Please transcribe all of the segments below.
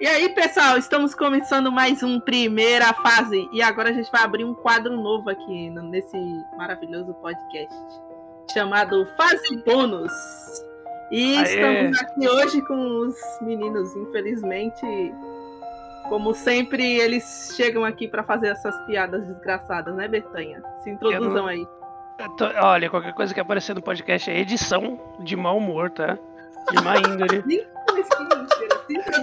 E aí, pessoal, estamos começando mais um primeira fase. E agora a gente vai abrir um quadro novo aqui nesse maravilhoso podcast chamado Fase Bônus. E Aê. estamos aqui hoje com os meninos, infelizmente. Como sempre, eles chegam aqui para fazer essas piadas desgraçadas, né, Bertanha? Se introduzam não... aí. Tô... olha, qualquer coisa que aparecer no podcast é edição de mau humor, tá? De má índole.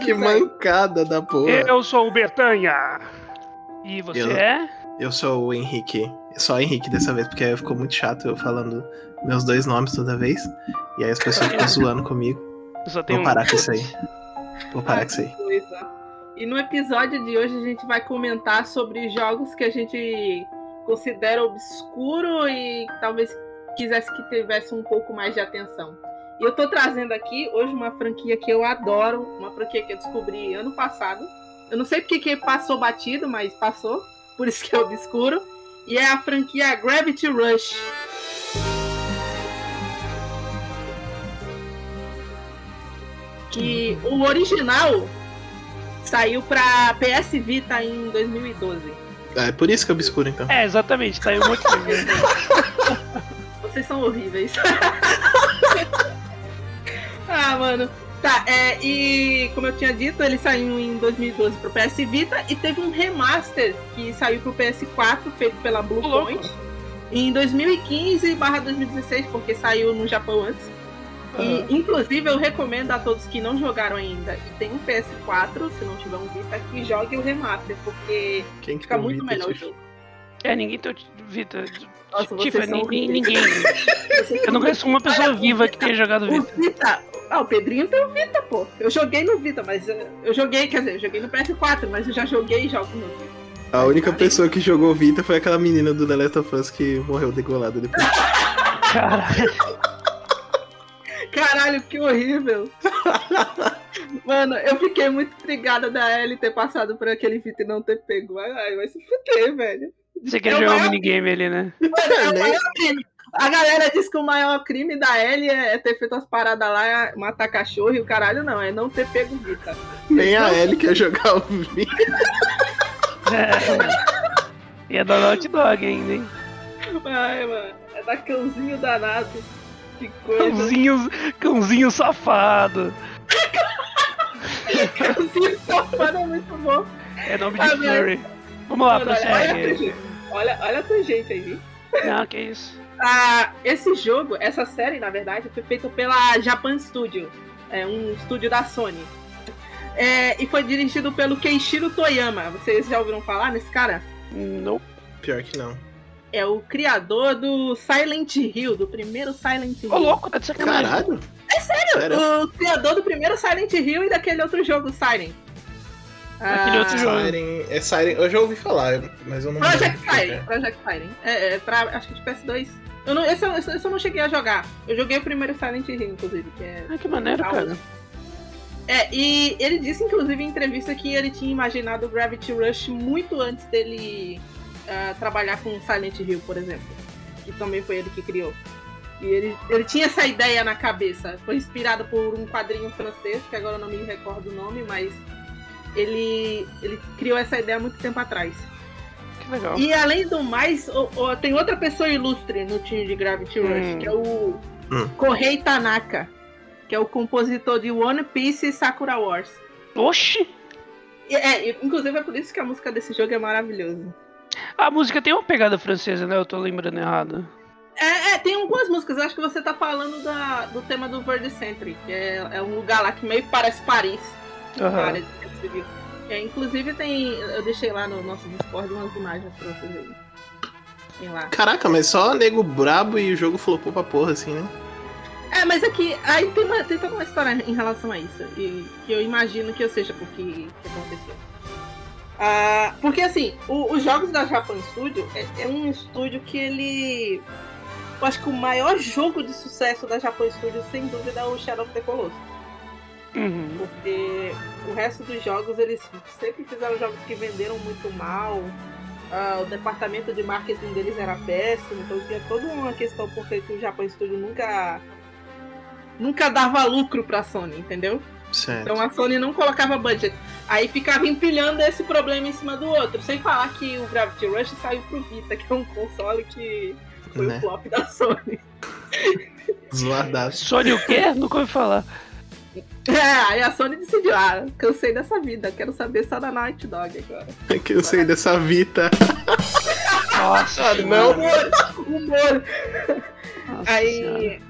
Que mancada da porra. Eu sou o Bertanha. E você eu, é? Eu sou o Henrique. Só Henrique dessa vez, porque ficou muito chato eu falando meus dois nomes toda vez. E aí as pessoas ficam zoando comigo. Vou parar um... com isso aí. Vou parar com isso aí. E no episódio de hoje a gente vai comentar sobre jogos que a gente considera obscuro e talvez quisesse que tivesse um pouco mais de atenção. E eu tô trazendo aqui hoje uma franquia que eu adoro, uma franquia que eu descobri ano passado. Eu não sei porque que passou batido, mas passou, por isso que é obscuro. E é a franquia Gravity Rush. Que o original saiu para PS Vita em 2012. É, é por isso que é obscuro, então. É, exatamente, saiu muito Vocês são horríveis. Ah, mano. Tá, é, e como eu tinha dito, ele saiu em 2012 pro PS Vita e teve um remaster que saiu pro PS4, feito pela Bluepoint, em 2015 2016, porque saiu no Japão antes. Uhum. E, inclusive, eu recomendo a todos que não jogaram ainda e tem um PS4, se não tiver um Vita, que jogue o remaster, porque Quem fica muito Vita, melhor o jogo. É, ninguém tem Vita. Nossa, Tiffany, ninguém. eu não conheço uma pessoa viva que tenha jogado Vita. Vita. Ah, o Pedrinho tem o Vita, pô. Eu joguei no Vita, mas eu, eu joguei, quer dizer, eu joguei no PS4, mas eu já joguei e jogo no Vita. A única pessoa que jogou Vita foi aquela menina do The Last of Us que morreu degolada depois. Caralho. Caralho, que horrível. Mano, eu fiquei muito intrigada da Ellie ter passado por aquele Vita e não ter pego. Ai, vai se fuder, velho. Você quer é jogar um minigame ali, né? É a galera diz que o maior crime da Ellie é, é ter feito as paradas lá, matar cachorro e o caralho não, é não ter pego o Vita. Nem a Ellie quer jogar o Vita. É. E é da Naughty Dog ainda, hein? Ai, mano. É da cãozinho danado. Que coisa. Cãozinho, cãozinho safado. cãozinho safado é muito bom. É nome de ah, Furry. Vamos lá, prossegue. Olha, olha a tangente aí, viu? Não, que isso. Ah, esse jogo, essa série, na verdade, foi feita pela Japan Studio, é um estúdio da Sony. É, e foi dirigido pelo Keishiro Toyama. Vocês já ouviram falar nesse cara? Não. Pior que não. É o criador do Silent Hill, do primeiro Silent Hill. Ô, louco, tá de sacanagem. Caralho. É sério, sério, o criador do primeiro Silent Hill e daquele outro jogo, Siren. Aquele ah, outro jogo. Siren, é Siren, eu já ouvi falar, mas eu não Project Siren, Project Siren. É, é pra, acho que de PS2. Eu não, esse, esse, esse, eu não cheguei a jogar. Eu joguei o primeiro Silent Hill, inclusive. Que é ah, que maneiro, cara. É, e ele disse, inclusive, em entrevista que ele tinha imaginado o Gravity Rush muito antes dele uh, trabalhar com Silent Hill, por exemplo. Que também foi ele que criou. E ele, ele tinha essa ideia na cabeça. Foi inspirado por um quadrinho francês, que agora eu não me recordo o nome, mas ele, ele criou essa ideia há muito tempo atrás. Que legal. E além do mais, o, o, tem outra pessoa ilustre no time de Gravity Rush, hum. que é o hum. Kohei Tanaka, que é o compositor de One Piece e Sakura Wars. Oxi! É, inclusive é por isso que a música desse jogo é maravilhosa. A música tem uma pegada francesa, né? Eu tô lembrando errado. É, é, tem algumas músicas. Eu acho que você tá falando da, do tema do Verde Century, que é, é um lugar lá que meio que parece Paris. Uhum. É, inclusive tem. Eu deixei lá no nosso Discord umas imagens pra vocês aí. Tem lá. Caraca, mas só nego brabo e o jogo flopou pra porra, assim, né? É, mas aqui, aí tem, uma, tem toda uma história em relação a isso. E, que eu imagino que eu seja porque que aconteceu. Ah, porque assim, o, os jogos da Japan Studio é, é, um estúdio que ele. Eu acho que o maior jogo de sucesso da Japan Studio, sem dúvida, é o Shadow of the Colossus. Uhum. Porque o resto dos jogos, eles sempre fizeram jogos que venderam muito mal. Uh, o departamento de marketing deles era péssimo, então tinha toda uma questão porque o Japão Studio nunca nunca dava lucro pra Sony, entendeu? Certo. Então a Sony não colocava budget. Aí ficava empilhando esse problema em cima do outro. Sem falar que o Gravity Rush saiu pro Vita, que é um console que foi né? o flop da Sony. Zoadaço. Sony o quê? Nunca ouvi falar. É, aí a Sony decidiu, ah, cansei dessa vida, quero saber só da Night Dog agora. Cansei dessa vida. Nossa, não. Humor, humor. Nossa aí. Senhora.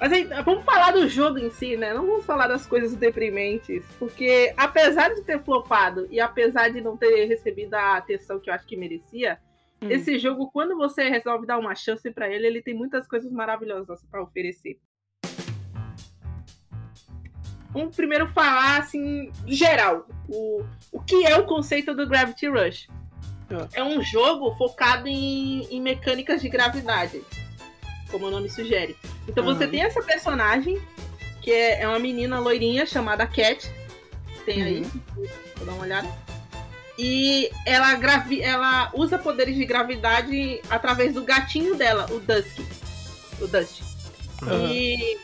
Mas aí, vamos falar do jogo em si, né? Não vamos falar das coisas deprimentes. Porque apesar de ter flopado e apesar de não ter recebido a atenção que eu acho que merecia, hum. esse jogo, quando você resolve dar uma chance para ele, ele tem muitas coisas maravilhosas para oferecer. Vamos primeiro falar, assim, geral. O, o que é o conceito do Gravity Rush? É, é um jogo focado em, em mecânicas de gravidade como o nome sugere. Então uhum. você tem essa personagem, que é, é uma menina loirinha chamada Cat. Tem aí, uhum. vou dar uma olhada. E ela, gravi ela usa poderes de gravidade através do gatinho dela, o Dusk. O Dust. Uhum. E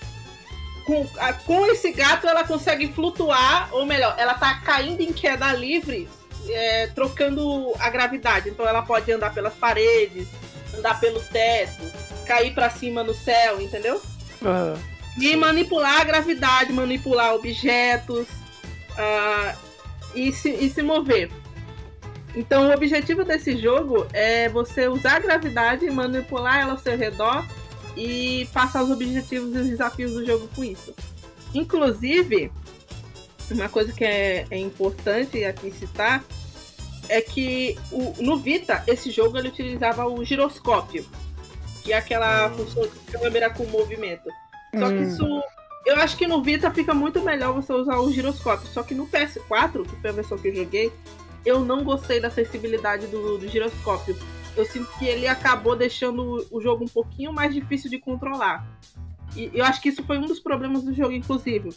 com, a, com esse gato ela consegue flutuar, ou melhor, ela tá caindo em queda livre, é, trocando a gravidade. Então ela pode andar pelas paredes, andar pelo teto, cair para cima no céu, entendeu? Uhum. E manipular a gravidade, manipular objetos uh, e, se, e se mover. Então, o objetivo desse jogo é você usar a gravidade, manipular ela ao seu redor e passar os objetivos e os desafios do jogo com isso. Inclusive, uma coisa que é, é importante aqui citar é que o, no Vita, esse jogo ele utilizava o giroscópio que é aquela função de câmera com movimento. Só que hum. isso. Eu acho que no Vita fica muito melhor você usar o giroscópio. Só que no PS4, que foi a versão que eu joguei, eu não gostei da sensibilidade do, do giroscópio. Eu sinto que ele acabou deixando o jogo um pouquinho mais difícil de controlar. E eu acho que isso foi um dos problemas do jogo, inclusive.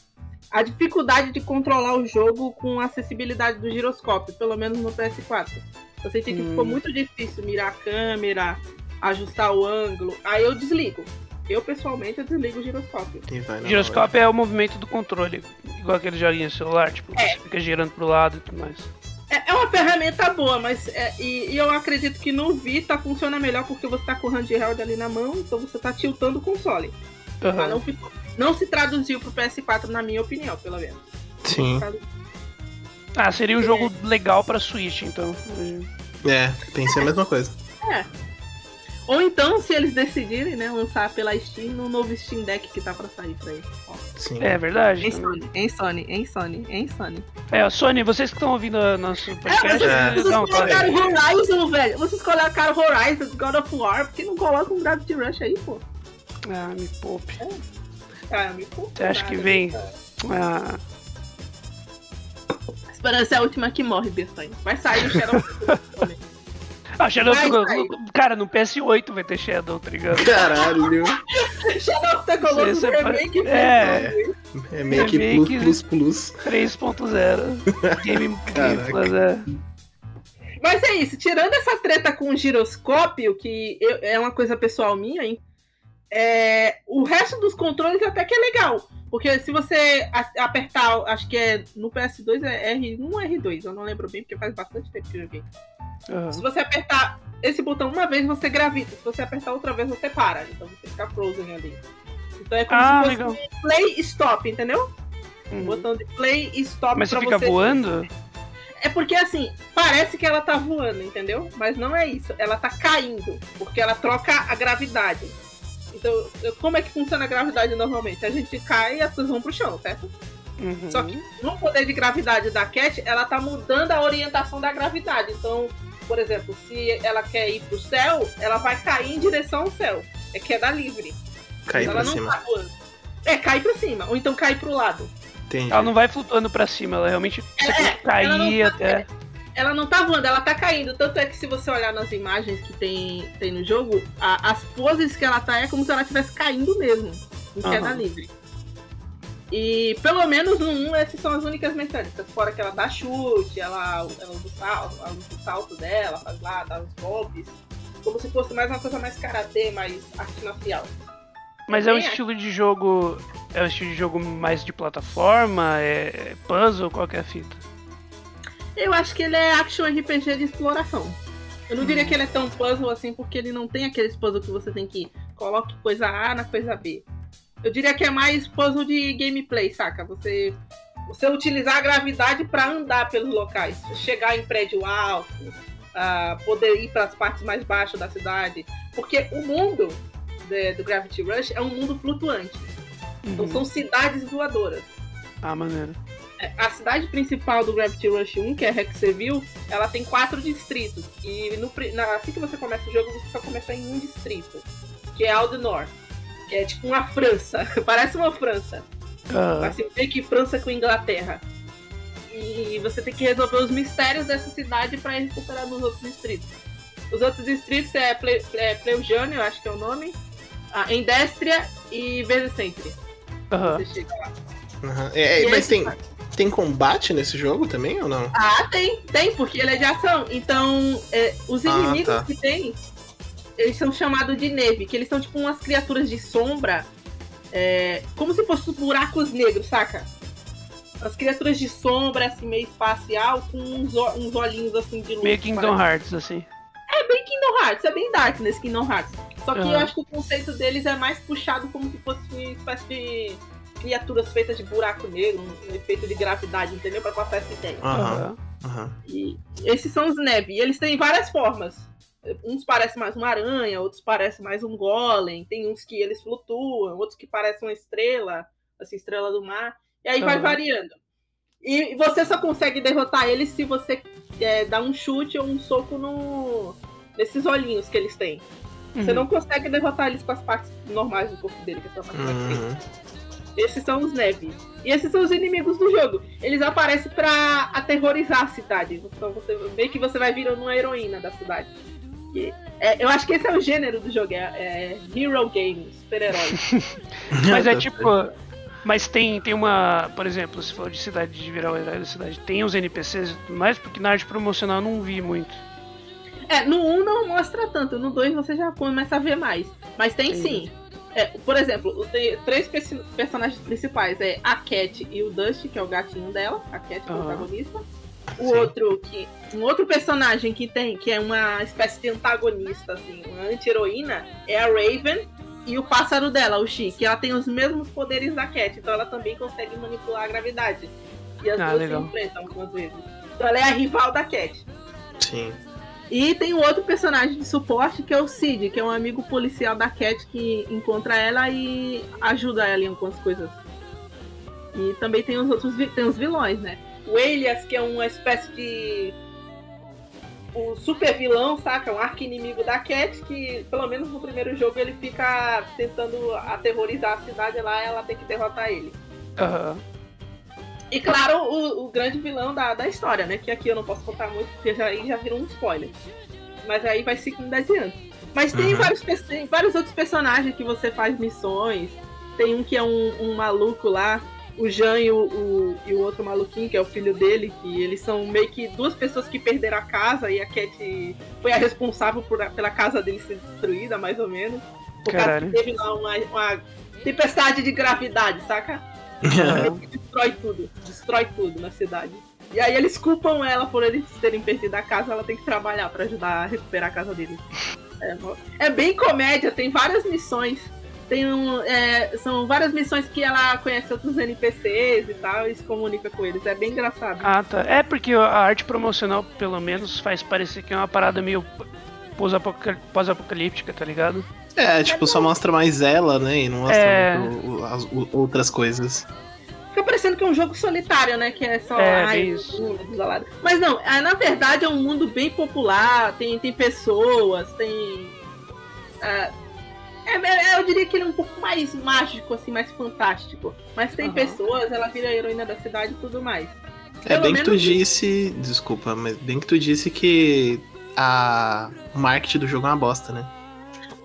A dificuldade de controlar o jogo com a acessibilidade do giroscópio, pelo menos no PS4. Eu senti que hum. ficou muito difícil mirar a câmera, ajustar o ângulo, aí eu desligo. Eu, pessoalmente, eu desligo o giroscópio. O giroscópio é o movimento do controle, igual aquele joguinho celular, tipo, é. você fica girando pro lado e tudo mais. É, é uma ferramenta boa, mas é, e, e, eu acredito que no Vita funciona melhor porque você tá com o handheld ali na mão, então você tá tiltando o console. Uhum. Mas não, ficou, não se traduziu pro PS4, na minha opinião, pelo menos. Sim. Ah, seria um jogo legal pra Switch, então. É, pensei a mesma coisa. É, ou então, se eles decidirem, né, lançar pela Steam no novo Steam Deck que tá pra sair pra ele. Sim. É verdade. Em Sony, em Sony, em Sony, em Sony. É, Sony, vocês que estão ouvindo o nosso podcast. É, vocês, é. vocês não, colocaram tá Horizon, velho. Vocês colocaram Horizon, God of War, por que não colocam um Gravity Rush aí, pô? Ah, me poupe. É. Ah, me poupe. Você acha que vem? Ah. Esperança é a última que morre, Bertanho. Vai sair o Shadow Ah, Shadow of Cara, no PS8 vai ter Shadow, tá ligado? Caralho. Shadow of the Colossus é remake. É. Remake, remake plus plus. 3.0. Game, Game Plus, é. Mas é isso, tirando essa treta com o giroscópio, que eu, é uma coisa pessoal minha, hein? É, o resto dos controles até que é legal. Porque se você apertar, acho que é no PS2 é R1 ou R2, eu não lembro bem, porque faz bastante tempo que eu joguei. Uhum. Se você apertar esse botão uma vez, você gravita. Se você apertar outra vez, você para. Então você fica frozen ali. Então é como ah, se fosse legal. um play e stop, entendeu? Uhum. Um botão de play e stop Mas você fica você... voando? É porque assim, parece que ela tá voando, entendeu? Mas não é isso. Ela tá caindo. Porque ela troca a gravidade. Então, como é que funciona a gravidade normalmente? A gente cai e as coisas vão pro chão, certo? Uhum. Só que no poder de gravidade da Cat, ela tá mudando a orientação da gravidade. Então, por exemplo, se ela quer ir pro céu, ela vai cair em direção ao céu. É queda livre. Cair ela pra não cima. Tá é, cair pra cima. Ou então cair pro lado. Entendi. Ela não vai flutuando pra cima, ela realmente é, tem que cair ela tá, até. Ela não tá voando, ela tá caindo. Tanto é que se você olhar nas imagens que tem, tem no jogo, a, as poses que ela tá é como se ela estivesse caindo mesmo. Em queda uhum. livre. E pelo menos no 1, essas são as únicas mecânicas. Fora que ela dá chute, ela, ela usa o salto, ela usa o salto dela, faz lá, dá os golpes. Como se fosse mais uma coisa mais karatê, mais arte marcial. Mas é um estilo de jogo. É um estilo de jogo mais de plataforma? É puzzle? Qual que é a fita? Eu acho que ele é action RPG de exploração. Eu não diria que ele é tão puzzle assim, porque ele não tem aqueles puzzle que você tem que coloque coisa A na coisa B. Eu diria que é mais puzzle de gameplay, saca? Você você utilizar a gravidade para andar pelos locais, chegar em prédio alto, uh, poder ir para as partes mais baixas da cidade, porque o mundo de, do Gravity Rush é um mundo flutuante. Então uhum. são cidades voadoras. Ah, maneiro. É, a cidade principal do Gravity Rush 1, que é Hexeville, ela tem quatro distritos. E no, na, assim que você começa o jogo, você só começa em um distrito, que é Aldenor. Que é tipo uma França. Parece uma França. Uhum. Assim, meio que França com Inglaterra. E você tem que resolver os mistérios dessa cidade para recuperar nos outros distritos. Os outros distritos é, Ple, é Pleujane, eu acho que é o nome, a Endestria e Vezecentri. Uhum. Você chega lá. Uhum. É, mas tem, tem combate nesse jogo também ou não? Ah, tem, tem, porque ele é de ação. Então, é, os ah, inimigos ah, tá. que tem, eles são chamados de neve, que eles são tipo umas criaturas de sombra é, como se fossem buracos negros, saca? As criaturas de sombra, assim, meio espacial, com uns, uns olhinhos assim de luz. Meio Kingdom Hearts, assim. É bem Kingdom Hearts, é bem dark nesse Kingdom Hearts. Só que uhum. eu acho que o conceito deles é mais puxado como se fosse uma espécie de criaturas feitas de buraco negro, um efeito de gravidade, entendeu? Pra passar essa ideia. Uhum. Uhum. E esses são os Neve. E eles têm várias formas. Uns parecem mais uma aranha, outros parecem mais um golem. Tem uns que eles flutuam, outros que parecem uma estrela, assim, estrela do mar. E aí uhum. vai variando. E você só consegue derrotar eles se você é, dar um chute ou um soco no... nesses olhinhos que eles têm. Uhum. Você não consegue derrotar eles com as partes normais do corpo dele, que é só parte uhum. Esses são os Neve. E esses são os inimigos do jogo. Eles aparecem para aterrorizar a cidade. Então você, meio que você vai virando uma heroína da cidade. É, eu acho que esse é o gênero do jogo, é, é Hero Game, super-herói. mas é tipo. Mas tem, tem uma. Por exemplo, se for de cidade de virar o herói da cidade, tem os NPCs e tudo mais, porque na arte promocional eu não vi muito. É, no 1 não mostra tanto, no 2 você já começa a ver mais. Mas tem sim. É, por exemplo, tem três personagens principais: é a Cat e o Dust, que é o gatinho dela, a Cat, uhum. protagonista. O Sim. outro que um outro personagem que tem que é uma espécie de antagonista assim, uma anti-heroína é a Raven e o pássaro dela, o Chi, que ela tem os mesmos poderes da Cat, então ela também consegue manipular a gravidade. E as ah, duas legal. se enfrentam algumas vezes. Então ela é a rival da Cat. Sim. E tem um outro personagem de suporte que é o Cid, que é um amigo policial da Cat que encontra ela e ajuda ela em algumas coisas. E também tem os outros tem os vilões, né? O Elias, que é uma espécie de o super vilão, saca? Um arco inimigo da Cat, que pelo menos no primeiro jogo ele fica tentando aterrorizar a cidade lá e ela tem que derrotar ele. Uhum. E claro, o, o, grande vilão da, da história, né? Que aqui eu não posso contar muito, porque já, aí já virou um spoiler. Mas aí vai seguindo adiante. Mas tem, uhum. vários, tem vários outros personagens que você faz missões. Tem um que é um, um maluco lá, o Jean e o, o, e o outro maluquinho, que é o filho dele, que eles são meio que duas pessoas que perderam a casa e a Cat foi a responsável por, pela casa dele ser destruída, mais ou menos. Por causa que teve lá uma, uma tempestade de gravidade, saca? destrói tudo, destrói tudo na cidade. E aí eles culpam ela por eles terem perdido a casa, ela tem que trabalhar para ajudar a recuperar a casa dele. É, é bem comédia, tem várias missões tem um, é, são várias missões que ela conhece outros NPCs e tal e se comunica com eles. É bem engraçado. Ah, tá. É porque a arte promocional, pelo menos, faz parecer que é uma parada meio pós-apocalíptica, tá ligado? É, tipo, só mostra mais ela, né? E não mostra é... as, outras coisas. Fica parecendo que é um jogo solitário, né? Que é só. É, ai, isso. Mas não, é, na verdade é um mundo bem popular, tem, tem pessoas, tem. Uh, é, é, eu diria que ele é um pouco mais mágico, assim, mais fantástico. Mas tem uhum. pessoas, ela vira a heroína da cidade e tudo mais. É Pelo bem que tu disse. Desculpa, mas bem que tu disse que a... o marketing do jogo é uma bosta, né?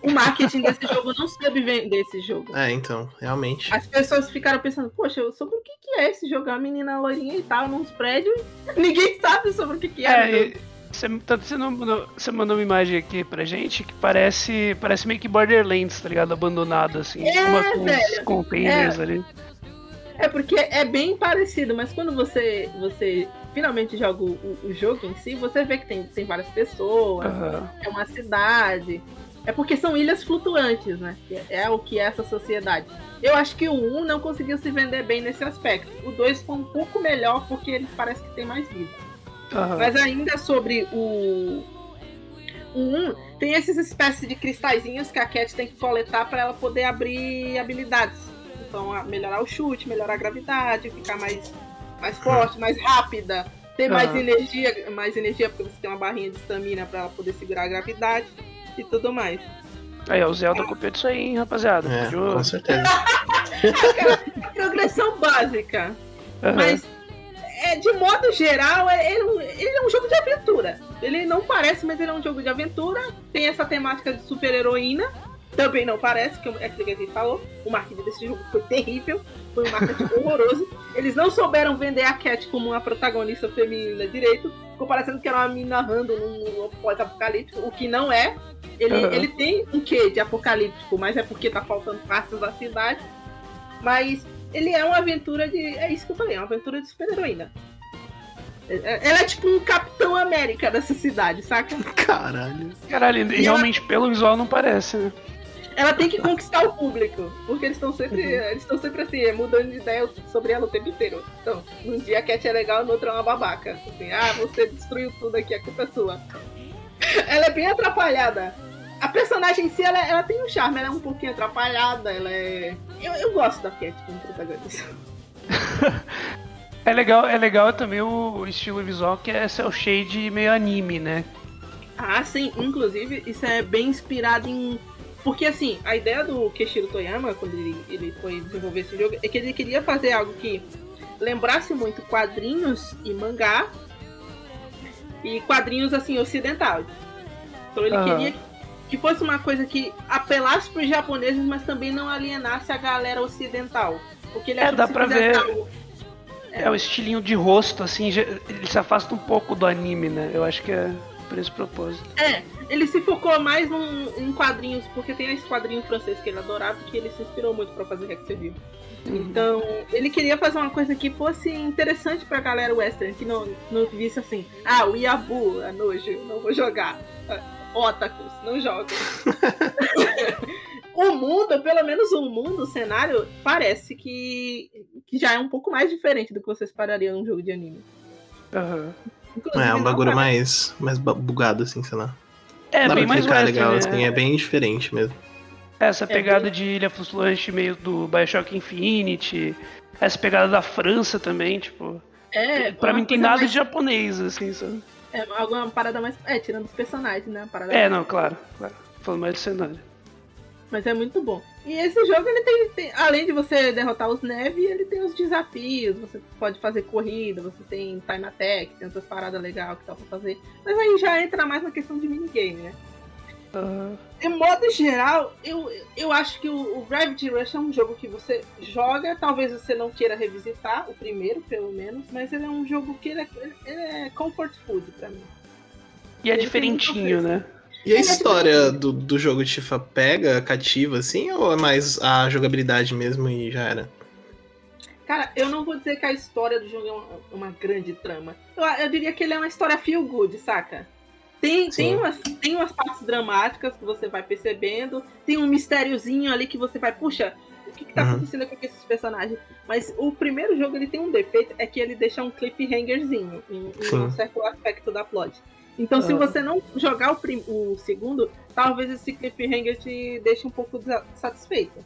O marketing desse jogo não soube vender esse jogo. É, então, realmente. As pessoas ficaram pensando, poxa, sobre o que, que é esse jogo? A menina loirinha e tal, nos prédios. Ninguém sabe sobre o que, que é. é você, você, mandou, você mandou uma imagem aqui pra gente que parece, parece meio que Borderlands, tá ligado? Abandonado, assim. É, uma, com velho, containers é. ali. É porque é bem parecido, mas quando você, você finalmente joga o, o, jogo em si, você vê que tem, tem várias pessoas, uhum. é uma cidade. É porque são ilhas flutuantes, né? É, é o que é essa sociedade. Eu acho que o 1 não conseguiu se vender bem nesse aspecto. O 2 foi um pouco melhor porque ele parece que tem mais vida. Uhum. Mas ainda sobre o, 1, tem esses espécies de cristalzinhos que a Cat tem que coletar para ela poder abrir habilidades. Então, melhorar o chute, melhorar a gravidade, ficar mais, mais forte, mais rápida, ter uhum. mais energia, mais energia porque você tem uma barrinha de estamina para ela poder segurar a gravidade e tudo mais. Aí, o Zelda copiou disso aí, hein, rapaziada. É, com certeza. progressão básica. Uhum. Mas, é, de modo geral, é, ele, ele, é um jogo de aventura. Ele não parece, mas ele é um jogo de aventura. Tem essa temática de super-heroína. Também não parece, que é aquilo que a gente falou. O marketing desse jogo foi terrível. Foi um marketing horroroso. Eles não souberam vender a Cat como uma protagonista feminina direito. Ficou parecendo que era uma mina random num pós-apocalíptico, o que não é. Ele, uhum. ele tem um quê de apocalíptico, mas é porque tá faltando partes da cidade. Mas ele é uma aventura de. É isso que eu falei, é uma aventura de super-heroína. É, é, ela é tipo um Capitão América dessa cidade, saca? Caralho. Caralho, e realmente ela... pelo visual não parece, né? Ela tem que conquistar o público, porque eles estão sempre, uhum. eles estão sempre assim, mudando de ideia sobre ela o tempo inteiro. Então, num dia a Cat é legal, no outro é uma babaca. Assim, ah, você destruiu tudo aqui, a culpa é sua. Ela é bem atrapalhada a personagem em si, ela, ela tem um charme, ela é um pouquinho atrapalhada, ela é. Eu, eu gosto da Cat como protagonista. é legal, é legal também o estilo visual que é cel shade meio anime, né? Ah, sim, inclusive isso é bem inspirado em. Porque assim, a ideia do Keshiro Toyama, quando ele, ele foi desenvolver esse jogo, é que ele queria fazer algo que lembrasse muito quadrinhos e mangá e quadrinhos assim ocidentais. Então ele uhum. queria que fosse uma coisa que apelasse para os japoneses, mas também não alienasse a galera ocidental. Porque ele é, dá pra ver. É. é. o estilinho de rosto, assim, ele se afasta um pouco do anime, né? Eu acho que é por esse propósito. É, ele se focou mais num, em quadrinhos, porque tem esse quadrinho francês que ele adorava, que ele se inspirou muito para fazer Rex Uhum. Então, ele queria fazer uma coisa que fosse interessante pra galera western, que não, não visse assim, ah, o Yabu, a nojo, não vou jogar otakus, não jogam. o mundo, pelo menos o mundo, o cenário, parece que, que já é um pouco mais diferente do que você esperaria num jogo de anime. Uhum. É, um bagulho mais, mais bugado, assim, sei lá. É, Dá bem mais western, legal, né? assim, é bem diferente mesmo. Essa é pegada é bem... de ilha flutuante meio do Bioshock Infinity, essa pegada da França também, tipo... É, pra mim tem nada mais... de japonês, assim, sabe? É alguma parada mais. É, tirando os personagens, né? Parada é, não, claro, claro. Falando mais do cenário. Mas é muito bom. E esse jogo, ele tem, tem, Além de você derrotar os neve, ele tem os desafios. Você pode fazer corrida, você tem time attack, tem outras paradas legais que dá pra fazer. Mas aí já entra mais na questão de minigame, né? Uhum. De modo geral, eu, eu acho que o, o, Gravity Rush é um jogo que você joga, talvez você não queira revisitar, o primeiro, pelo menos, mas ele é um jogo que ele é, ele é comfort food pra mim. E é ele diferentinho, né? E a é história do, do jogo de FIFA pega, cativa, assim, ou é mais a jogabilidade mesmo e já era? Cara, eu não vou dizer que a história do jogo é uma, uma grande trama. Eu, eu diria que ele é uma história feel good, saca? Tem, tem, umas, tem umas partes dramáticas que você vai percebendo, tem um mistériozinho ali que você vai, puxa, o que, que tá uhum. acontecendo com esses personagens? Mas o primeiro jogo ele tem um defeito, é que ele deixa um cliffhangerzinho em, em um certo aspecto da plot. Então, se você não jogar o, prim, o segundo, talvez esse cliffhanger te deixe um pouco satisfeito.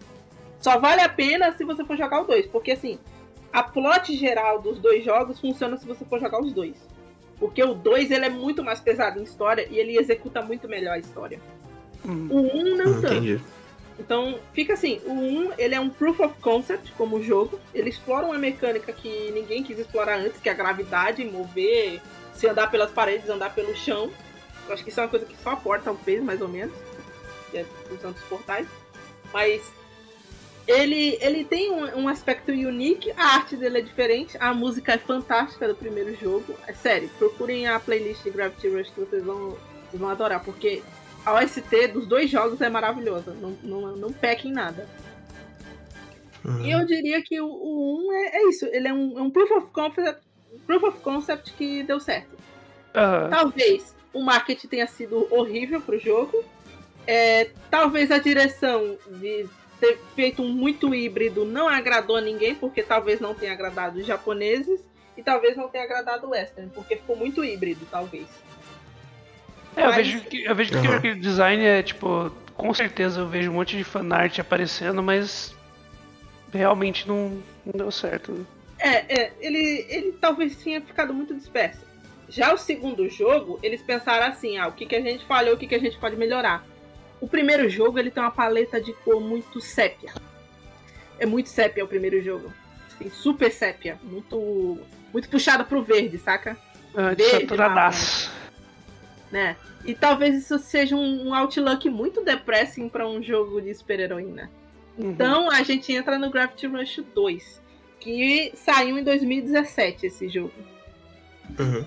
Só vale a pena se você for jogar o dois, porque assim, a plot geral dos dois jogos funciona se você for jogar os dois. Porque o 2 ele é muito mais pesado em história e ele executa muito melhor a história. Hum. O 1 um não hum, tanto. Entendi. Então, fica assim, o 1 ele é um proof of concept como jogo. Ele explora uma mecânica que ninguém quis explorar antes, que é a gravidade, mover, se andar pelas paredes, andar pelo chão. Eu acho que isso é uma coisa que só a porta fez, mais ou menos. Que é usando os portais. Mas ele, ele tem um, um, aspecto unique, a arte dele é diferente, a música é fantástica do primeiro jogo. É sério, procurem a playlist de Gravity Rush que vocês vão, vocês vão adorar, porque a OST dos dois jogos é maravilhosa, não, não, não peca em nada. Uhum. E eu diria que o, o 1 é, é, isso, ele é um, é um proof of concept, proof of concept que deu certo. Uhum. Talvez o marketing tenha sido horrível pro jogo. É, talvez a direção de ter feito um muito híbrido não agradou a ninguém, porque talvez não tenha agradado os japoneses e talvez não tenha agradado o western, porque ficou muito híbrido, talvez. É, Mas... eu vejo que, eu vejo que uhum. aquele design é tipo, com certeza eu vejo um monte de fanart aparecendo, mas realmente não, não deu certo. É, é ele, ele talvez tenha ficado muito disperso. Já o segundo jogo, eles pensaram assim, ah, o que, que a gente falhou, o que, que a gente pode melhorar. O primeiro jogo, ele tem uma paleta de cor muito sépia. É muito sépia o primeiro jogo. Assim, super sépia. Muito, muito puxado pro verde, saca? Ah, verde, né? E talvez isso seja um, um outlook muito depressing para um jogo de super-heroína. Uhum. Então a gente entra no Gravity Rush 2, que saiu em 2017 esse jogo. Uhum.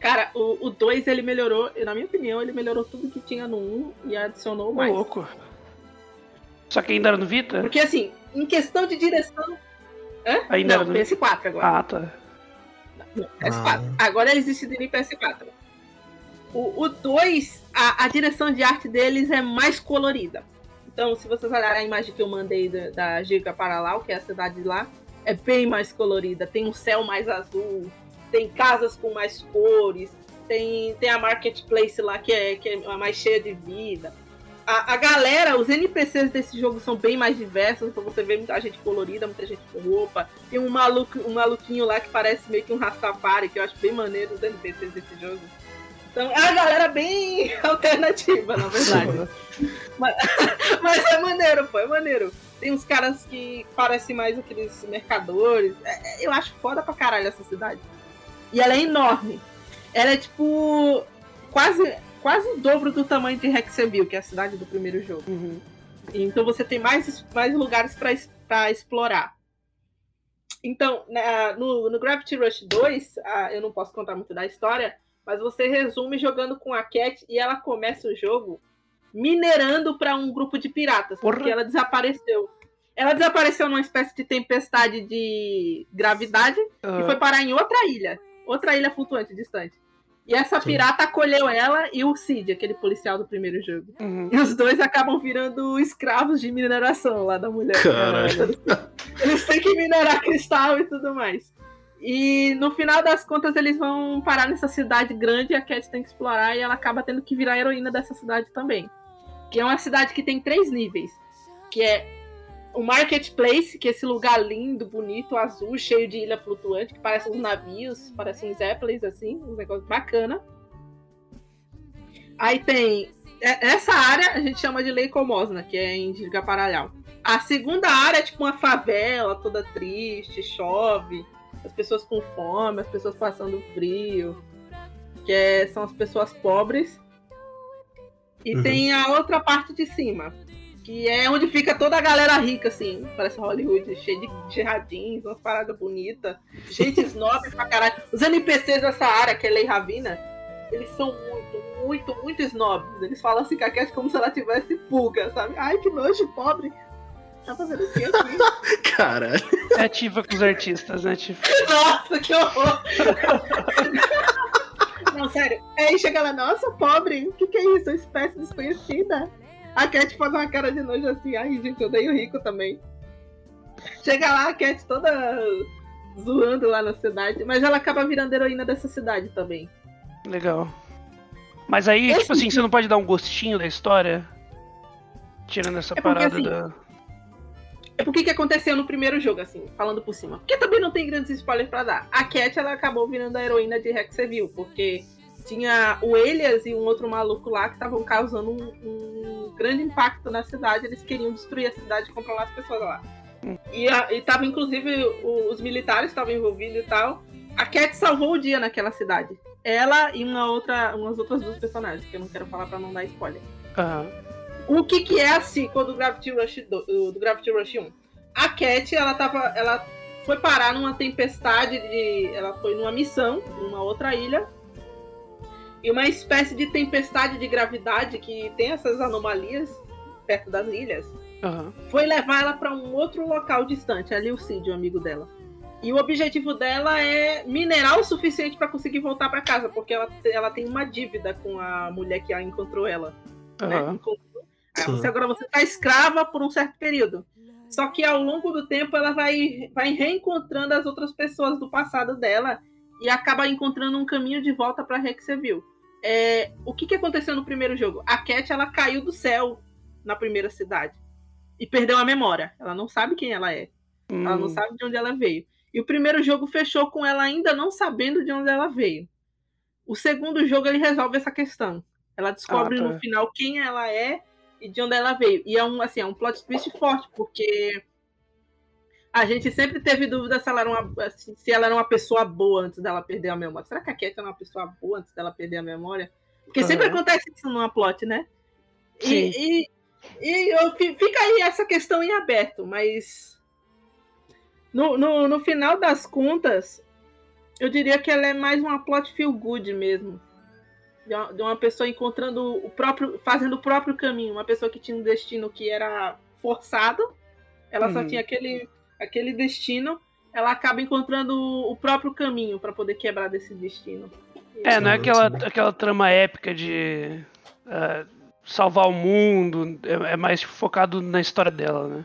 Cara, o 2 ele melhorou, na minha opinião, ele melhorou tudo que tinha no 1 um e adicionou mais. louco. Só que ainda era no Vita? Porque assim, em questão de direção. Hã? Ainda Não, era no PS4 agora. Ah, tá. Não, PS4. Ah. Agora ele existe em PS4. O 2, a, a, direção de arte deles é mais colorida. Então, se vocês olharem a imagem que eu mandei da, da Giga Paralau, que é a cidade lá, é bem mais colorida. Tem um céu mais azul, tem casas com mais cores, tem, tem a marketplace lá que é, que é mais cheia de vida. A, a galera, os NPCs desse jogo são bem mais diversos, então você vê muita gente colorida, muita gente com roupa. Tem um, maluco, um maluquinho lá que parece meio que um Rastafari, que eu acho bem maneiro os NPCs desse jogo. Então é uma galera bem alternativa, na verdade. mas, mas, é maneiro, pô, é maneiro. Tem uns caras que parecem mais aqueles mercadores. É, é, eu acho foda pra caralho essa cidade. E ela é enorme. Ela é tipo. quase, quase o dobro do tamanho de Hexeville, que é a cidade do primeiro jogo. Uhum. Então você tem mais, mais lugares para explorar. Então, na, no, no Gravity Rush 2, ah, eu não posso contar muito da história, mas você resume jogando com a Cat e ela começa o jogo minerando para um grupo de piratas, Porra. porque ela desapareceu. Ela desapareceu numa espécie de tempestade de gravidade uhum. e foi parar em outra ilha outra ilha flutuante distante. E essa Sim. pirata acolheu ela e o Cid, aquele policial do primeiro jogo. Uhum. E os dois acabam virando escravos de mineração lá da mulher. Caralho. Eles têm que minerar cristal e tudo mais. E no final das contas eles vão parar nessa cidade grande e a Cat tem que explorar e ela acaba tendo que virar heroína dessa cidade também. Que é uma cidade que tem três níveis. Que é o Marketplace, que é esse lugar lindo, bonito, azul, cheio de ilha flutuante, que parece uns navios, parece uns zeppelins, assim, um negócio bacana. Aí tem. É, essa área a gente chama de Lei Comosna, que é em Gigaparalhau. A segunda área é tipo uma favela toda triste, chove, as pessoas com fome, as pessoas passando frio, que é, são as pessoas pobres. E uhum. tem a outra parte de cima, que é onde fica toda a galera rica, assim. Parece Hollywood, cheio de jardins, umas paradas bonitas. Gente snob pra caralho. Os NPCs dessa área, que é Lei Ravina, eles são muito, muito, muito snobs. Eles falam assim com a Cat como se ela tivesse pulga, sabe? Ai, que nojo, pobre. Tá fazendo o quê aqui? Caralho. É ativa com os artistas, né, tipo? Nossa, que horror! Não, sério. Aí chega lá, nossa, pobre, o que, que é isso? Uma espécie desconhecida. A Cat faz uma cara de nojo assim, ai gente, eu dei o rico também. Chega lá, a Cat toda zoando lá na cidade, mas ela acaba virando heroína dessa cidade também. Legal. Mas aí, Esse tipo assim, você não pode dar um gostinho da história? Tirando essa é porque, parada assim, da. É porque que aconteceu no primeiro jogo, assim, falando por cima. Porque também não tem grandes spoilers para dar. A Cat, ela acabou virando a heroína de Hexeville, porque tinha o Elias e um outro maluco lá que estavam causando um, um, grande impacto na cidade. Eles queriam destruir a cidade e controlar as pessoas lá. Hum. E, a, e tava, inclusive, o, os militares estavam envolvidos e tal. A Cat salvou o dia naquela cidade. Ela e uma outra, umas outras duas personagens, que eu não quero falar para não dar spoiler. Uhum. O que, que é a sequel do Gravity Rush, do, do Gravity Rush 1? A Cat, ela tava. Ela foi parar numa tempestade de. Ela foi numa missão, numa outra ilha e uma espécie de tempestade de gravidade que tem essas anomalias perto das ilhas. Uhum. Foi levar ela para um outro local distante, ali o Cid, o amigo dela. E o objetivo dela é minerar o suficiente para conseguir voltar para casa, porque ela, ela tem uma dívida com a mulher que a encontrou ela. Uhum. Né? Você, agora você está escrava por um certo período. Só que ao longo do tempo ela vai, vai reencontrando as outras pessoas do passado dela e acaba encontrando um caminho de volta para Rexeville. É, o que, que aconteceu no primeiro jogo? A Cat ela caiu do céu na primeira cidade e perdeu a memória. Ela não sabe quem ela é. Hum. Ela não hum. sabe de onde ela veio. E o primeiro jogo fechou com ela ainda não sabendo de onde ela veio. O segundo jogo ele resolve essa questão. Ela descobre ah, tá. no final quem ela é e de onde ela veio. E é um, assim, é um plot twist forte, porque a gente sempre teve dúvida se ela, era uma, assim, se ela era uma pessoa boa antes dela perder a memória. Será que a Cat era uma pessoa boa antes dela perder a memória? Porque uhum. sempre acontece isso numa plot, né? E, e, e, eu, fica aí essa questão em aberto, mas no, no, no final das contas, eu diria que ela é mais uma plot feel good mesmo de uma pessoa encontrando o próprio, fazendo o próprio caminho, uma pessoa que tinha um destino que era forçado, ela uhum. só tinha aquele, aquele destino, ela acaba encontrando o próprio caminho para poder quebrar desse destino. É, não é aquela, aquela trama épica de uh, salvar o mundo, é, é, mais focado na história dela, né?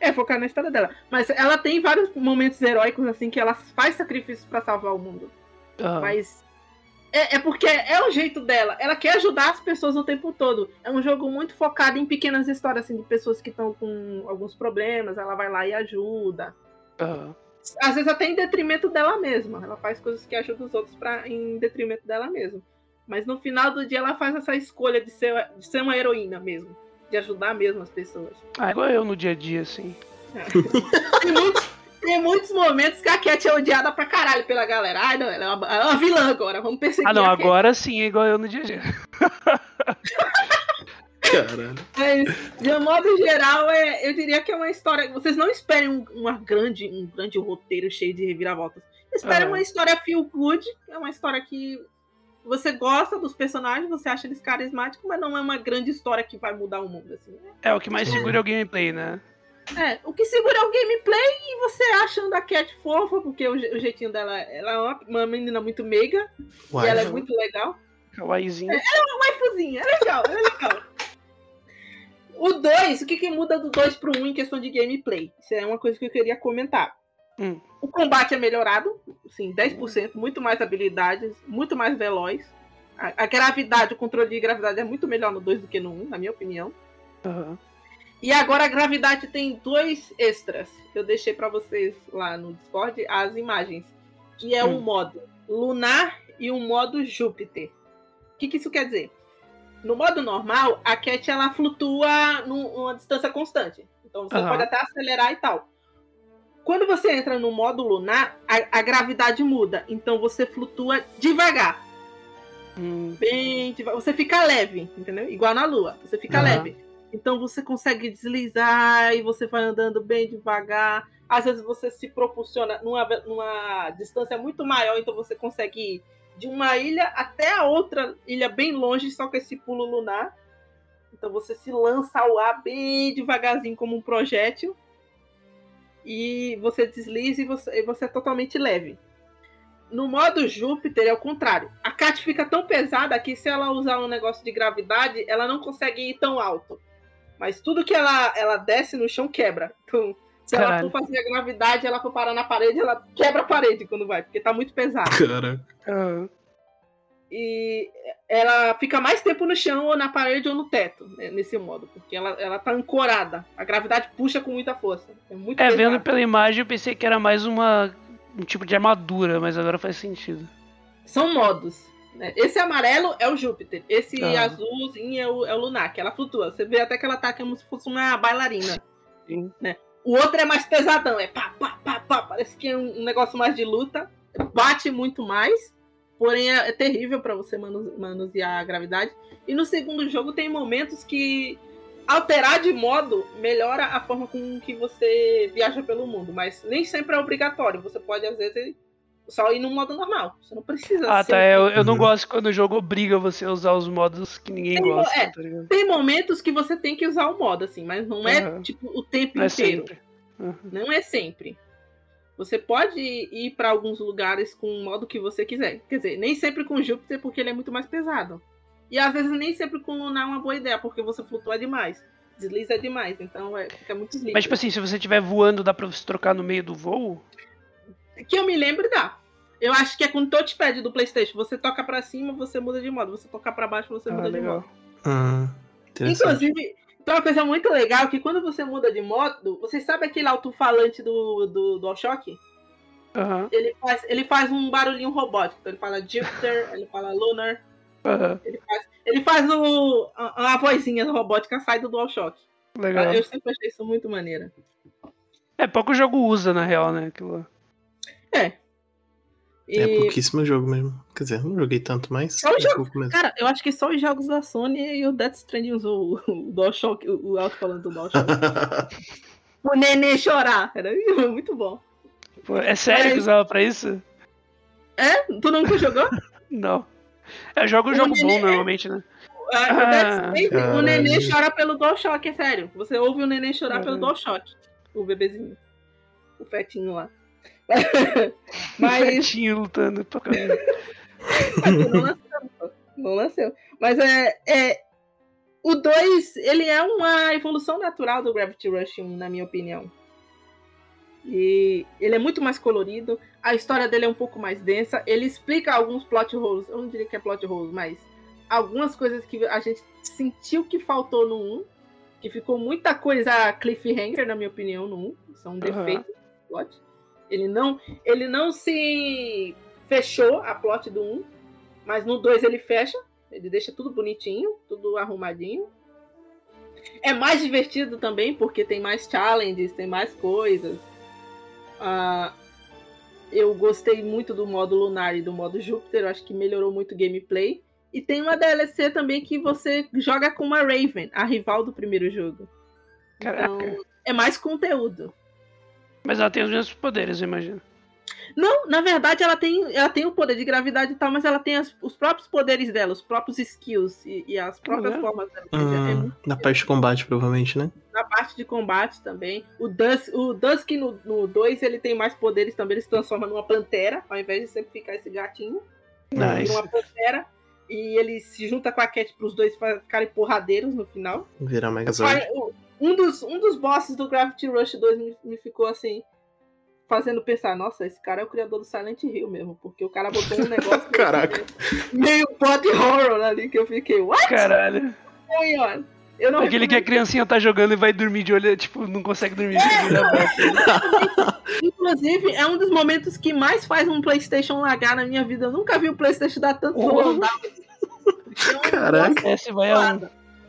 É, focado na história dela. Mas ela tem vários momentos heróicos, assim, que ela faz sacrifícios para salvar o mundo. Uhum. Mas é, é, porque é o jeito dela. Ela quer ajudar as pessoas o tempo todo. É um jogo muito focado em pequenas histórias, assim, de pessoas que estão com alguns problemas. Ela vai lá e ajuda. Uhum. Às vezes até em detrimento dela mesma. Ela faz coisas que ajudam os outros pra, em detrimento dela mesma. Mas no final do dia ela faz essa escolha de ser, de ser uma heroína mesmo. De ajudar mesmo as pessoas. Ah, igual eu no dia a dia, assim. É. Tem muitos tem muitos momentos que a Cat é odiada pra caralho pela galera. Ai, não, ela é uma, ela é uma vilã agora, vamos perseguir. Ah, não, agora sim, é igual eu no dia a dia. Caralho. Mas, de um modo geral, é, eu diria que é uma história. Vocês não esperem um, uma grande, um grande roteiro cheio de reviravoltas. Esperem uhum. uma história feel good. É uma história que você gosta dos personagens, você acha eles carismáticos, mas não é uma grande história que vai mudar o mundo. Assim, né? É, o que mais segura é o gameplay, né? É, o que segura é o gameplay e você achando a Cat fofa, porque o, o jeitinho dela, ela é uma, uma menina muito meiga Uai, e ela é muito legal. Kawaiizinha. É, ela é uma waifuzinha, é legal, é legal. o 2, o que, que muda do 2 pro 1 um em questão de gameplay? Isso é uma coisa que eu queria comentar. Hum. O combate é melhorado, sim, 10%, muito mais habilidades, muito mais veloz. A, a, gravidade, o controle de gravidade é muito melhor no 2 do que no 1, um, na minha opinião. Uhum. E agora a gravidade tem dois extras. Eu deixei para vocês lá no Discord as imagens. Que é hum. um modo lunar e um modo Júpiter. O que, que isso quer dizer? No modo normal, a Cat ela flutua numa distância constante. Então você uhum. pode até acelerar e tal. Quando você entra no modo lunar, a, a gravidade muda. Então você flutua devagar. Hum. Bem devagar. Você fica leve, entendeu? Igual na Lua. Você fica uhum. leve. Então você consegue deslizar e você vai andando bem devagar. Às vezes você se propulsiona numa, numa distância muito maior, então você consegue ir de uma ilha até a outra ilha bem longe, só com esse pulo lunar. Então você se lança ao ar bem devagarzinho, como um projétil. E você desliza e você, e você é totalmente leve. No modo Júpiter é o contrário. A Kat fica tão pesada que se ela usar um negócio de gravidade, ela não consegue ir tão alto. Mas tudo que ela, ela desce no chão quebra. Então, se Caralho. ela for fazer a gravidade, ela for parar na parede, ela quebra a parede quando vai, porque tá muito pesado. Caraca. Uhum. E ela fica mais tempo no chão, ou na parede, ou no teto, né, nesse modo, porque ela, ela tá ancorada. A gravidade puxa com muita força. É, muito é vendo pela imagem, eu pensei que era mais uma um tipo de armadura, mas agora faz sentido. São modos. Né? Esse amarelo é o Júpiter. Esse ah. azulzinho é o, é o Lunar, que ela flutua. Você vê até que ela tá como se fosse uma bailarina. Sim. Né? O outro é mais pesadão, é pá, pá, pá, pá. Parece que é um, um negócio mais de luta. Bate muito mais. Porém, é, é terrível para você manusear a gravidade. E no segundo jogo tem momentos que alterar de modo melhora a forma com que você viaja pelo mundo, mas nem sempre é obrigatório. Você pode, às vezes, só ir no modo normal. Você não precisa. Ah, tá. Eu, eu não gosto quando o jogo obriga você a usar os modos que ninguém tem, gosta. É, tá tem momentos que você tem que usar o modo, assim, mas não é uhum. tipo o tempo não é inteiro. É uhum. Não é sempre. Você pode ir para alguns lugares com o modo que você quiser. Quer dizer, nem sempre com Júpiter, porque ele é muito mais pesado. E às vezes nem sempre com Lunar é uma boa ideia, porque você flutua demais. Desliza demais, então é, fica muito slippery. Mas, tipo assim, se você estiver voando, dá pra você trocar no meio do voo? Que eu me lembro, dá. Eu acho que é com o touchpad do PlayStation. Você toca para cima, você muda de modo. Você tocar para baixo, você ah, muda legal. de modo. Hum, Inclusive, então, uma coisa muito legal que quando você muda de modo, você sabe aquele alto-falante do, do DualShock? Uhum. Ele, faz, ele faz um barulhinho robótico. Então ele fala Jupiter, ele fala Lunar. Uhum. Ele faz, ele faz o, a, a vozinha robótica sai do DualShock. Legal. Eu sempre achei isso muito maneiro. É, pouco jogo usa, na real, né? Aquilo. É. E... É pouquíssimo jogo mesmo. Quer dizer, não joguei tanto, mas. Só é Cara, eu acho que só os jogos da Sony e o Death Stranding usou o, DualShock, o, o alto falando do DualShock. o neném chorar. Era muito bom. Pô, é sério mas... que usava pra isso? É? Tu nunca jogou? não. É, jogo um jogo neném... bom normalmente, né? É, ah, o neném chora pelo DualShock, é sério. Você ouve o neném chorar pelo DualShock. O bebezinho. O fetinho lá. Mas. Fetinho lutando pra caramba. não nasceu, não nasceu. Mas é, é. O 2, ele é uma evolução natural do Gravity Rush 1, na minha opinião. E ele é muito mais colorido, a história dele é um pouco mais densa, ele explica alguns plot holes, eu não diria que é plot holes, mas algumas coisas que a gente sentiu que faltou no 1, que ficou muita coisa cliffhanger, na minha opinião, no 1, são um defeito do plot. Ele não, ele não se fechou a plot do 1, mas no 2 ele fecha, ele deixa tudo bonitinho, tudo arrumadinho. É mais divertido também, porque tem mais challenges, tem mais coisas. Uh, eu gostei muito do modo lunar e do modo Júpiter, acho que melhorou muito o gameplay. E tem uma DLC também que você joga com uma Raven, a rival do primeiro jogo. Caraca. Então, é mais conteúdo. Mas ela tem os mesmos poderes, eu imagino. Não, na verdade ela tem, ela tem o poder de gravidade e tal, mas ela tem as, os próprios poderes dela, os próprios skills e, e as próprias formas dela. Hum, é na parte de combate, provavelmente, né? Na parte de combate também. O Dusk, o Dusk no 2 ele tem mais poderes também, ele se transforma numa pantera, ao invés de sempre ficar esse gatinho. Nice. Uma pantera. E ele se junta com a Cat para os dois ficarem porradeiros no final. Virar Megazord. Um dos, um dos bosses do Gravity Rush 2 me, me ficou assim fazendo pensar, nossa, esse cara é o criador do Silent Hill mesmo, porque o cara botou um negócio Caraca. meio, body horror ali que eu fiquei, what? Caralho. Eu não Aquele que a criancinha tá jogando e vai dormir de olho, tipo, não consegue dormir. É, não, Inclusive, é um dos momentos que mais faz um PlayStation lagar na minha vida. Eu nunca vi o PlayStation dar tanto oh. Caraca. Esse vai a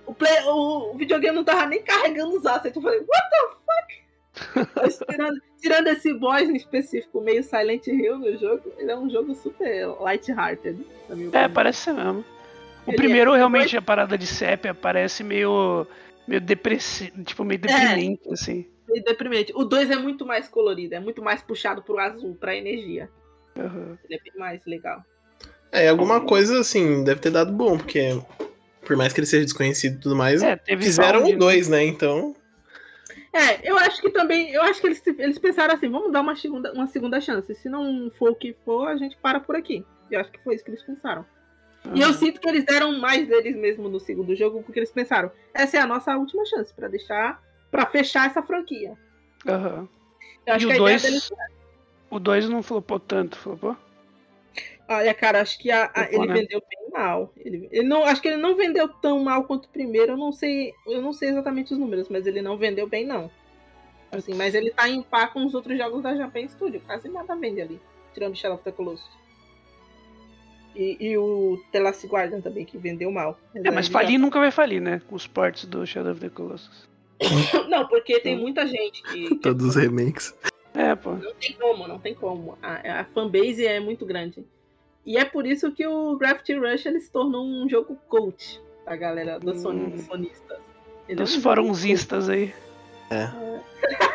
o, play, o, o, videogame não tava nem carregando os assets. Eu falei, what the fuck? tirando, tirando, esse boss em específico, meio Silent Hill no jogo, ele é um jogo super light-hearted. É, parece ser mesmo. O ele primeiro, é, realmente, a parada de sépia parece meio. meio depressivo, tipo, meio é. deprimente, é, assim. Meio deprimente. O 2 é muito mais colorido, é muito mais puxado pro azul, pra energia. Uhum. Ele é bem mais legal. É, alguma coisa assim, deve ter dado bom, porque por mais que ele seja desconhecido e tudo mais, é, fizeram o 2, né? Então. É, eu acho que também. Eu acho que eles, eles pensaram assim, vamos dar uma segunda, uma segunda chance. Se não for o que for, a gente para por aqui. Eu acho que foi isso que eles pensaram. Uhum. E eu sinto que eles deram mais deles mesmo no segundo jogo, porque eles pensaram, essa é a nossa última chance para deixar. para fechar essa franquia. Uhum. Eu acho e que o 2. Deles... O 2 não flopou tanto, flopou? Olha, cara, acho que a, a, ele né? vendeu bem mal. Ele, ele, não, acho que ele não vendeu tão mal quanto o primeiro. Eu não sei, eu não sei exatamente os números, mas ele não vendeu bem não. Assim, mas ele tá em par com os outros jogos da Japan Studio. Quase nada vende ali, tirando Shadow of the Colossus. E, e o The Last Guardian também, que vendeu mal. É, mas falir já... nunca vai falir, né? Com os ports do Shadow of the Colossus. não, porque tem muita gente que. Todos os remakes. É, pô. Não tem como, não tem como. A, a fanbase é muito grande. E é por isso que o Gravity Rush ele se tornou um jogo cult da galera dos hum. sonistas. Dos é um aí. É. É,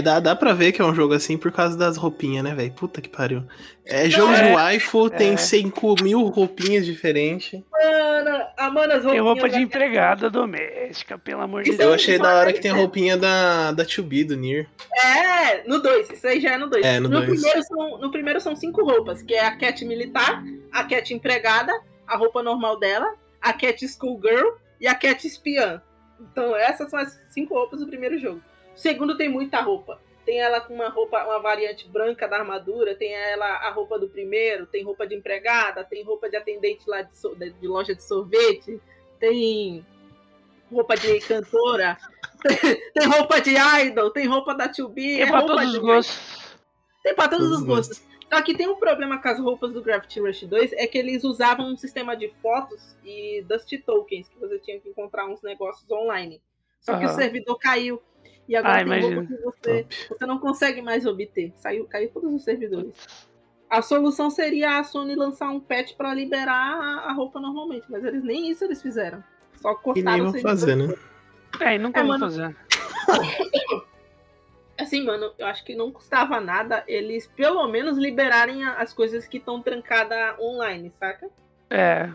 dá, dá pra ver que é um jogo assim por causa das roupinhas, né, velho? Puta que pariu. É jogo é, de waifu, é. tem 5 mil roupinhas diferentes. Mano, a mano, as Tem roupa de empregada doméstica, pelo amor de Deus. Eu achei da hora que tem a roupinha da, da 2B, do Nier. É, no 2, isso aí já é no 2. É, no 2. Primeiro são, no primeiro são cinco roupas, que é a Cat militar, a Cat empregada, a roupa normal dela, a Cat schoolgirl e a Cat espiã. Então essas são as cinco roupas do primeiro jogo. O segundo tem muita roupa. Tem ela com uma roupa, uma variante branca da armadura, tem ela a roupa do primeiro, tem roupa de empregada, tem roupa de atendente lá de, so, de, de loja de sorvete, tem roupa de cantora, tem, roupa de idol, tem roupa da 2B. Tem pra todos os gostos. Tem pra todos, todos os gostos. Só que tem um problema com as roupas do Gravity Rush 2, é que eles usavam um sistema de fotos e Dust Tokens, que você tinha que encontrar uns negócios online. Só que o servidor caiu. E agora ah, tem roupa que você, você não consegue mais obter. Saiu, caiu todos os servidores. A solução seria a Sony lançar um patch para liberar a, roupa normalmente, mas eles nem isso eles fizeram. Só cortaram e nem vão fazer, né? É, e nunca é, vão fazer. assim, mano, eu acho que não custava nada eles pelo menos liberarem as coisas que estão trancadas online, saca? É.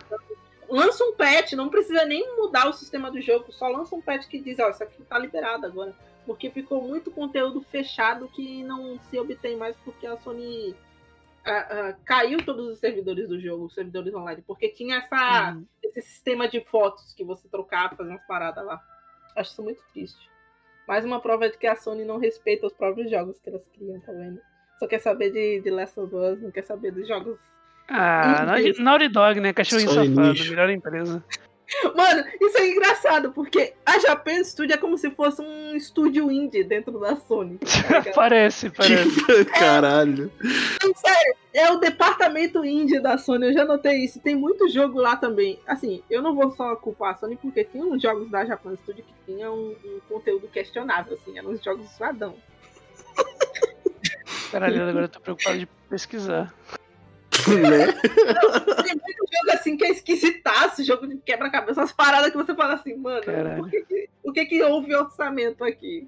Lança um patch, não precisa nem mudar o sistema do jogo, só lança um patch que diz, ó, isso aqui tá liberado agora porque ficou muito conteúdo fechado que não se obtém mais porque a Sony uh, uh, caiu todos os servidores do jogo, os servidores online, porque tinha essa, uhum. esse sistema de fotos que você trocava, fazia umas paradas lá. Acho isso muito triste. Mais uma prova de que a Sony não respeita os próprios jogos que elas criam, tá vendo? Só quer saber de, de Last of Us, não quer saber dos jogos. Ah, Naughty Dog, né? Cachorrinho safado, melhor empresa. Mano, isso é engraçado, porque a Japan Studio é como se fosse um estúdio indie dentro da Sony. Tá parece, parece. É, Caralho. Sério, é o departamento indie da Sony, eu já notei isso. Tem muito jogo lá também. Assim, eu não vou só culpar a Sony, porque tinha uns jogos da Japan Studio que tinham um, um conteúdo questionável, assim, eram uns jogos suadão. Caralho, agora eu tô preocupado de pesquisar. Né? Tem muito jogo assim que é esquisitaço, jogo de quebra-cabeça, umas paradas que você fala assim, mano, o que, que, o que que houve orçamento aqui?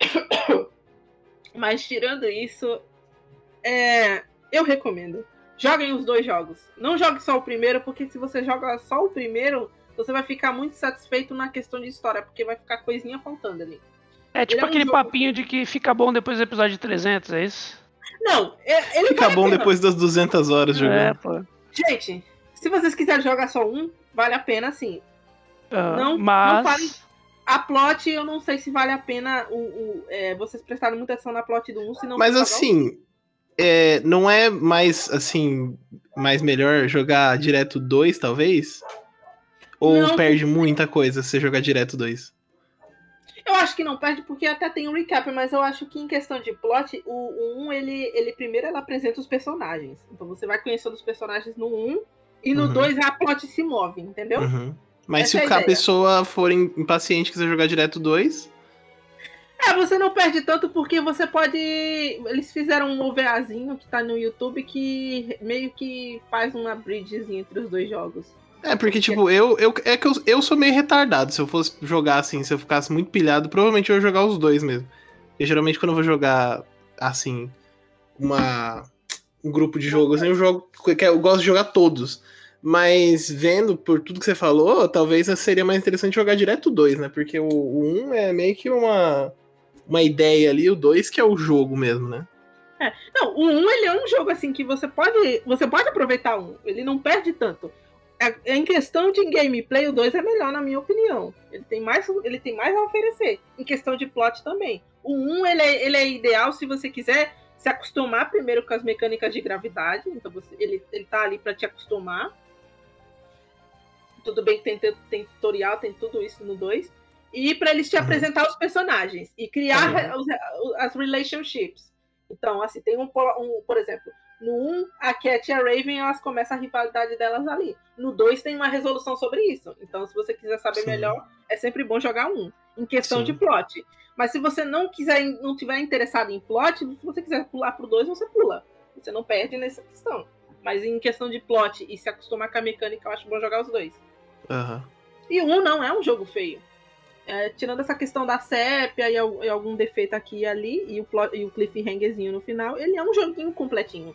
Mas tirando isso, é, eu recomendo. Joguem os dois jogos. Não jogue só o primeiro, porque se você joga só o primeiro, você vai ficar muito satisfeito na questão de história, porque vai ficar coisinha faltando ali. É tipo é um aquele jogo... papinho de que fica bom depois do episódio 300, é isso? Não, é, ele Fica bom depois das 200 horas jogando. É, pô. Gente, se vocês quiserem jogar só um, vale a pena sim. Uh, não, mas... não fale... A plot, eu não sei se vale a pena o, o é, vocês prestarem muita atenção na plot do 1, senão... Mas assim, é, não é mais, assim, mais melhor jogar direto 2, talvez? Ou não, perde muita coisa se jogar direto 2? Eu acho que não perde, porque até tem um recap, mas eu acho que em questão de plot, o, o 1, ele, ele primeiro ele apresenta os personagens. Então você vai conhecendo os personagens no 1, e no uhum. 2 a plot se move, entendeu? Uhum. Mas Essa se é a, a pessoa for impaciente e quiser jogar direto 2. É, você não perde tanto porque você pode. Eles fizeram um OVAzinho que tá no YouTube que meio que faz uma bridgezinha entre os dois jogos. É, porque, tipo, eu, eu, é que eu, eu sou meio retardado. Se eu fosse jogar assim, se eu ficasse muito pilhado, provavelmente eu ia jogar os dois mesmo. Porque geralmente quando eu vou jogar, assim, uma, um grupo de jogos, assim, eu jogo. Eu gosto de jogar todos. Mas vendo por tudo que você falou, talvez seria mais interessante jogar direto dois, né? Porque o, o um é meio que uma, uma ideia ali, o dois que é o jogo mesmo, né? É. Não, o 1 um, ele é um jogo assim que você pode, você pode aproveitar um, ele não perde tanto. É, em questão de gameplay, o 2 é melhor, na minha opinião. Ele tem mais, ele tem mais a oferecer. Em questão de plot também. O 1 um, ele, é, ele é ideal se você quiser se acostumar primeiro com as mecânicas de gravidade. Então você, ele, ele tá ali para te acostumar. Tudo bem que tem, tem tutorial, tem tudo isso no 2. E para eles te uhum. apresentar os personagens e criar uhum. as relationships. Então, assim, tem um, um, por exemplo, no 1, a Cat e a Raven, elas começam a rivalidade delas ali. No 2 tem uma resolução sobre isso. Então, se você quiser saber Sim. melhor, é sempre bom jogar um. Em questão Sim. de plot. Mas se você não quiser, não tiver interessado em plot, se você quiser pular pro 2, você pula. Você não perde nessa questão. Mas em questão de plot e se acostumar com a mecânica, eu acho bom jogar os dois. Uhum. E 1 não é um jogo feio. É, tirando essa questão da sépia e, e, algum defeito aqui e ali, e o, plot, e o cliffhangerzinho no final, ele é um joguinho completinho.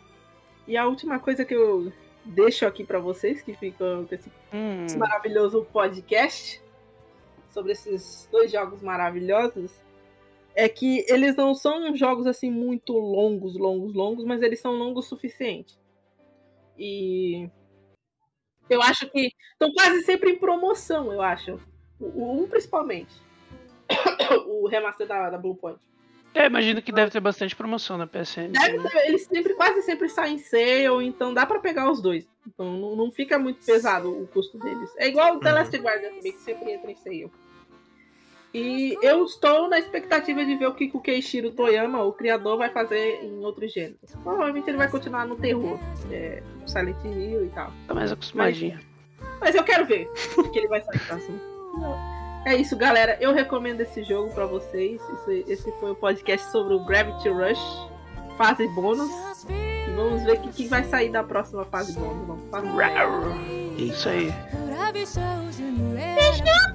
E a última coisa que eu deixo aqui para vocês, que ficam com esse, hum. esse maravilhoso podcast sobre esses dois jogos maravilhosos, é que eles não são jogos assim muito longos, longos, longos, mas eles são longos o suficiente. E eu acho que estão quase sempre em promoção, eu acho. O 1 principalmente. o remaster da, da Blue Point. É, imagino que deve ter bastante promoção na PSN. Deve ter, eles sempre, quase sempre saem em sale, então dá para pegar os dois. Então não, não, fica muito pesado o custo deles. É igual o The Last Guardian também, que sempre entra em sale. E eu estou na expectativa de ver o que o Keishiro Toyama, o criador, vai fazer em outros gêneros. Provavelmente ele vai continuar no terror, é, Silent Hill e tal. Tá mais acostumadinho. Mas, mas eu quero ver o que ele vai sair próximo. É isso, galera. Eu recomendo esse jogo para vocês. Esse, esse, foi o podcast sobre o Gravity Rush, fase bônus. E vamos ver o que, que, vai sair da próxima fase bônus. Vamos fazer. Isso aí. Beijo.